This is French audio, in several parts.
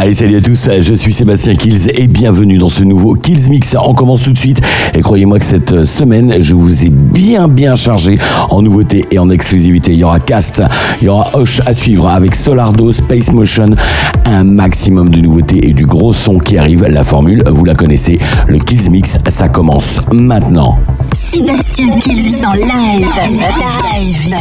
Allez, salut à tous, je suis Sébastien Kills et bienvenue dans ce nouveau Kills Mix. On commence tout de suite et croyez-moi que cette semaine, je vous ai bien bien chargé en nouveautés et en exclusivité. Il y aura Cast, il y aura Hoche à suivre avec Solardo, Space Motion, un maximum de nouveautés et du gros son qui arrive. La formule, vous la connaissez, le Kills Mix, ça commence maintenant. Sébastien Kills en live. Live.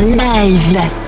Live.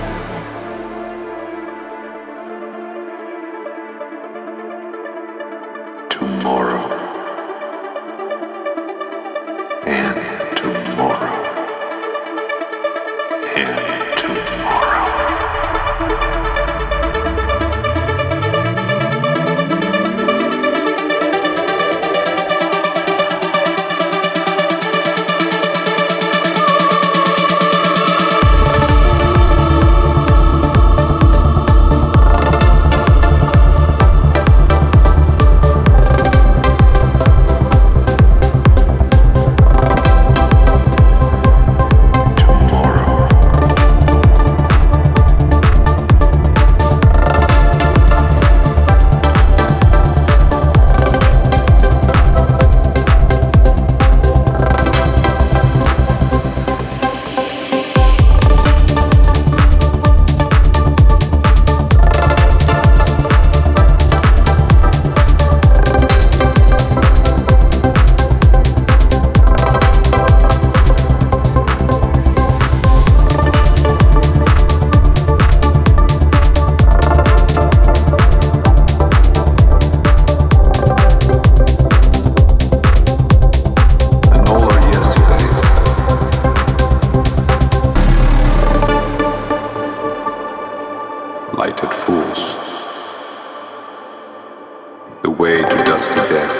The way to dusty death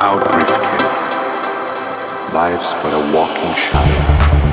out Rifkin. Life's but a walking shadow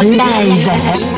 en live.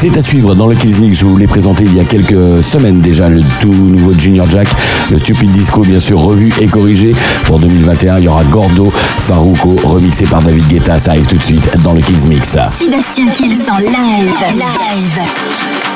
C'est à suivre dans le Kills Mix. Je vous l'ai présenté il y a quelques semaines déjà, le tout nouveau Junior Jack, le Stupid Disco, bien sûr, revu et corrigé. Pour 2021, il y aura Gordo, Farouko, remixé par David Guetta. Ça arrive tout de suite dans le Kills Mix. Sébastien Kills en live. live.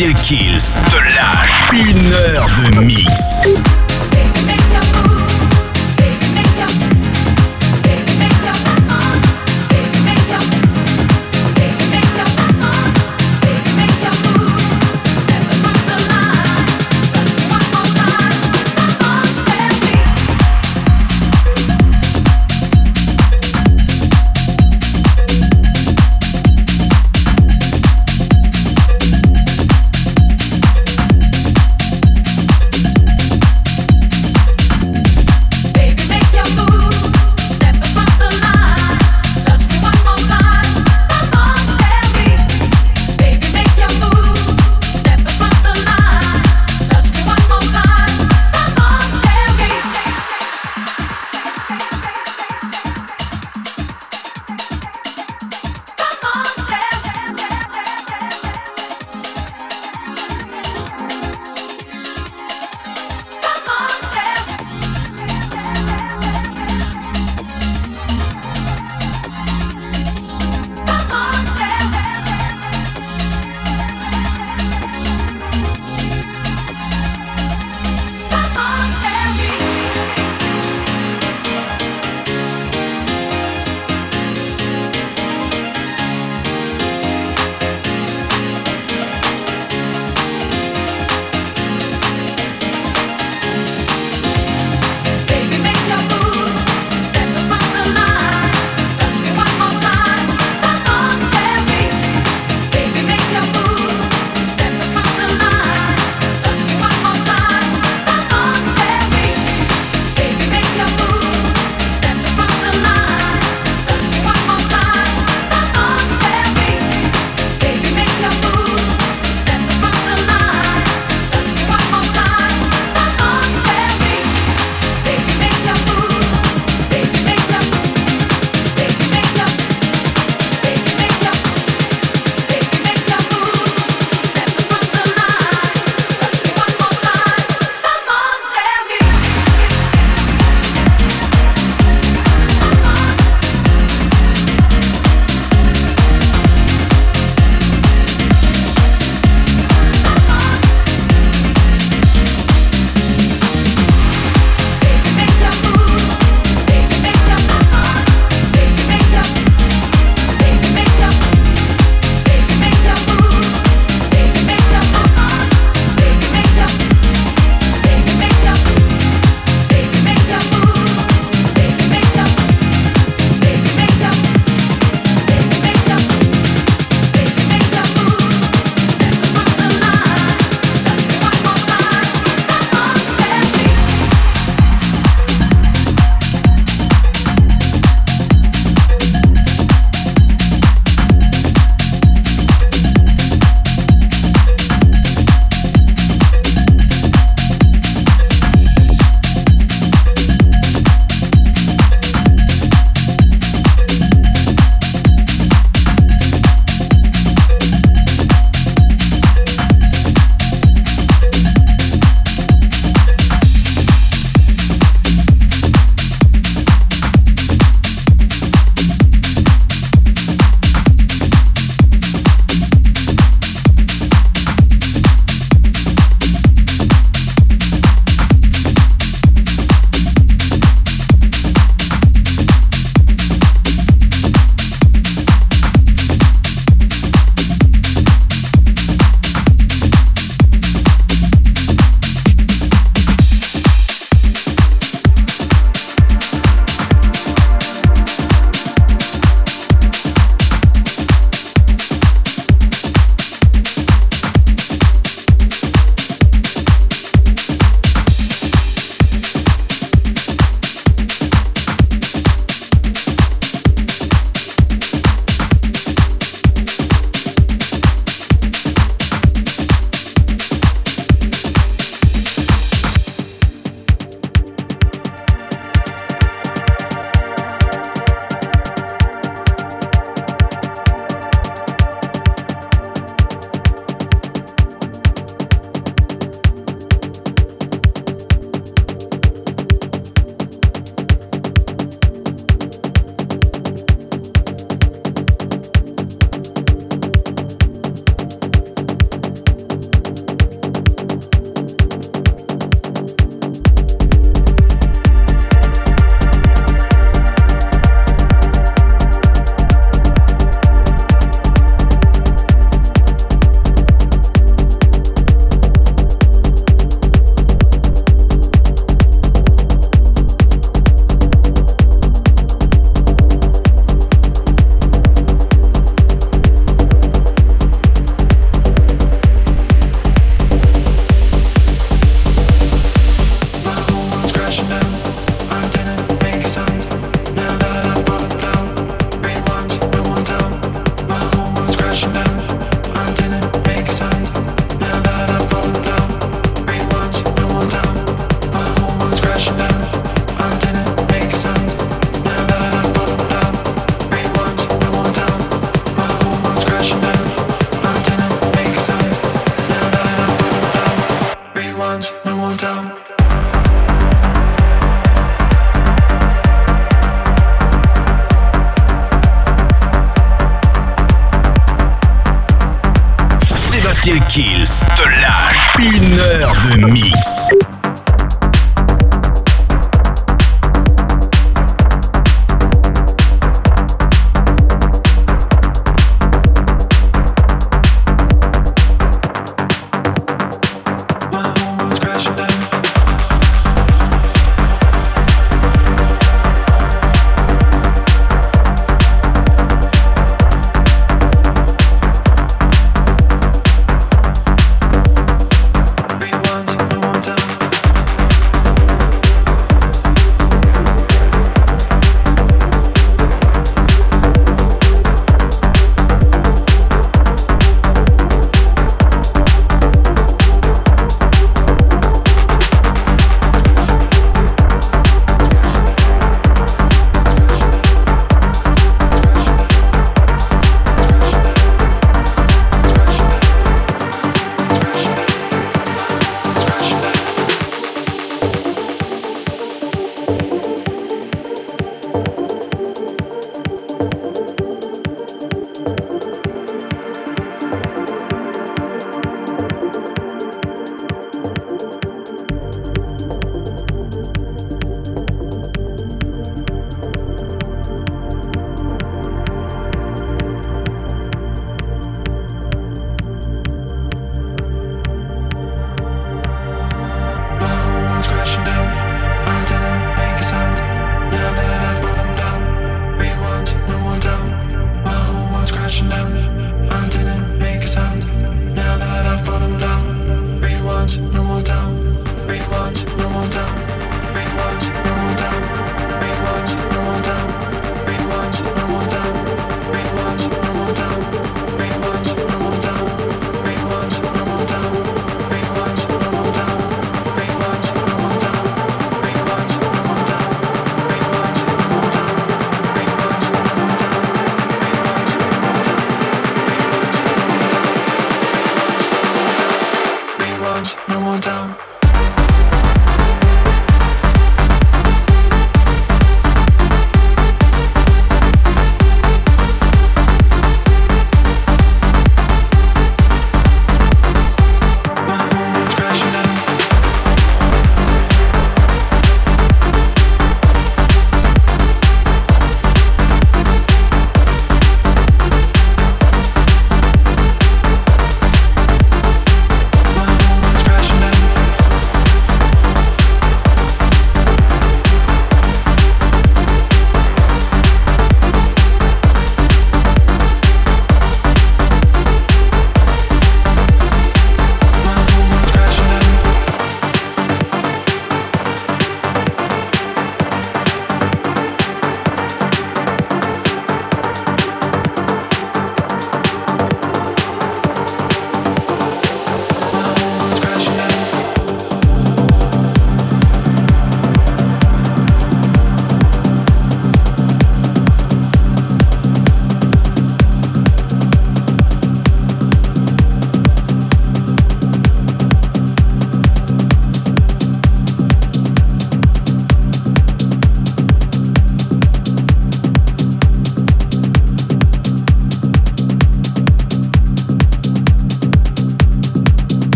Kills te lâche une heure de mix.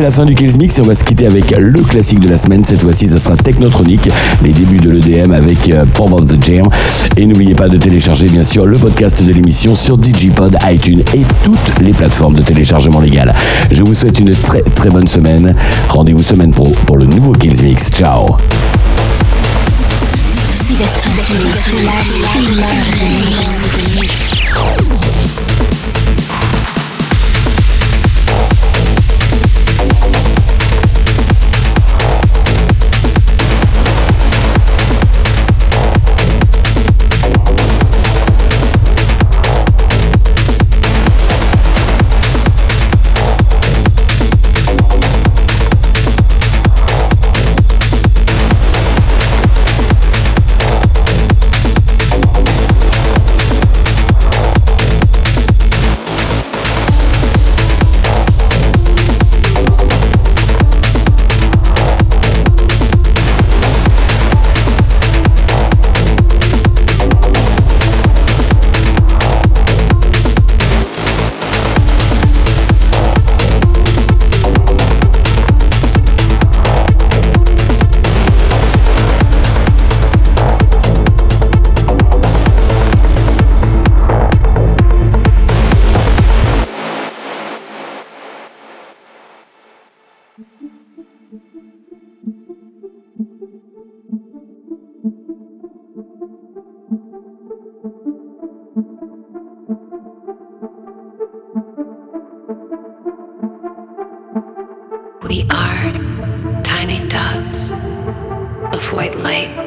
C'est la fin du Kills Mix et on va se quitter avec le classique de la semaine. Cette fois-ci, ça sera Technotronic, les débuts de l'EDM avec euh, Pop of the Jam. Et n'oubliez pas de télécharger bien sûr le podcast de l'émission sur Digipod, iTunes et toutes les plateformes de téléchargement légal. Je vous souhaite une très très bonne semaine. Rendez-vous semaine pro pour le nouveau Kills Mix. Ciao of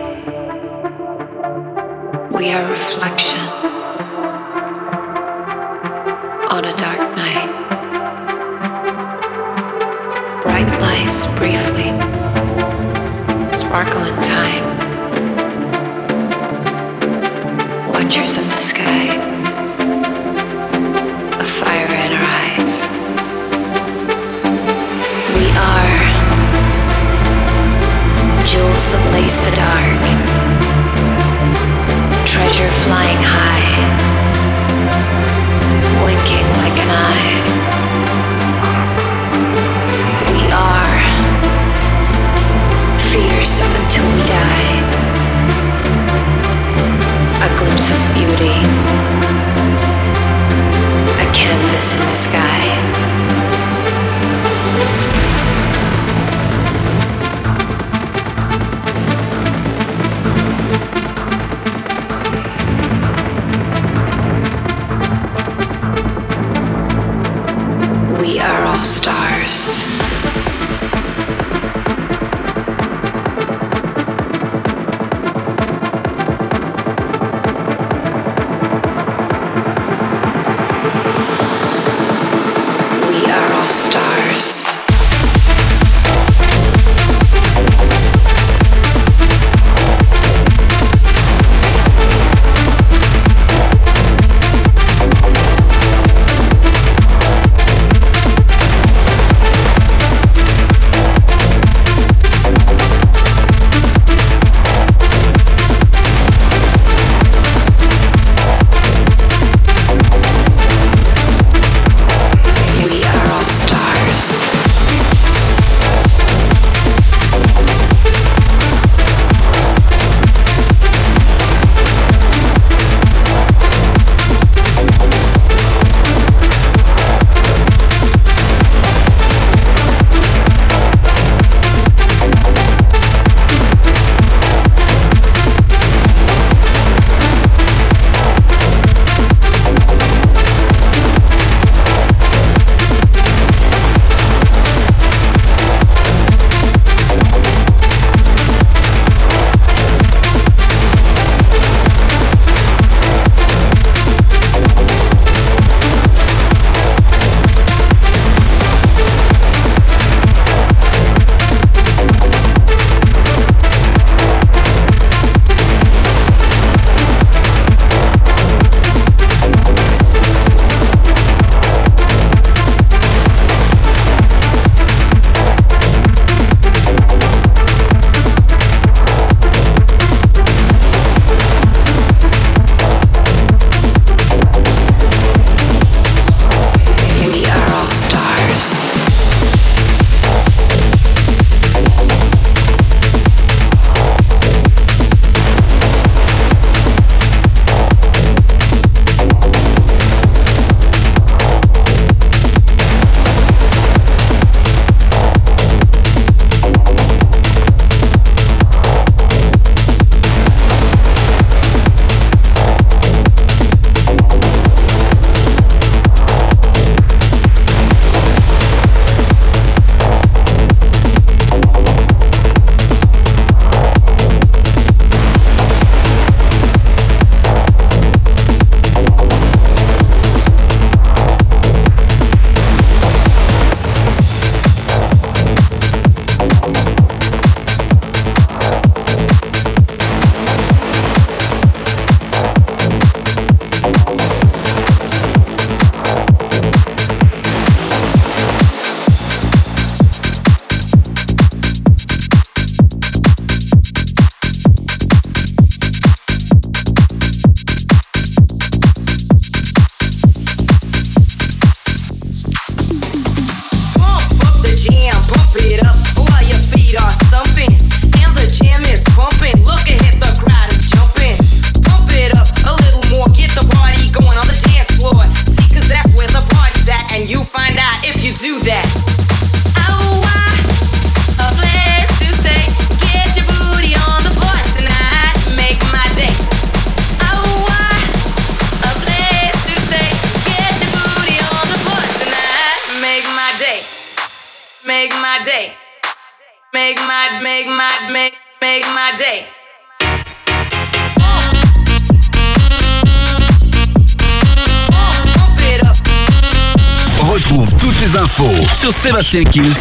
Retrouve toutes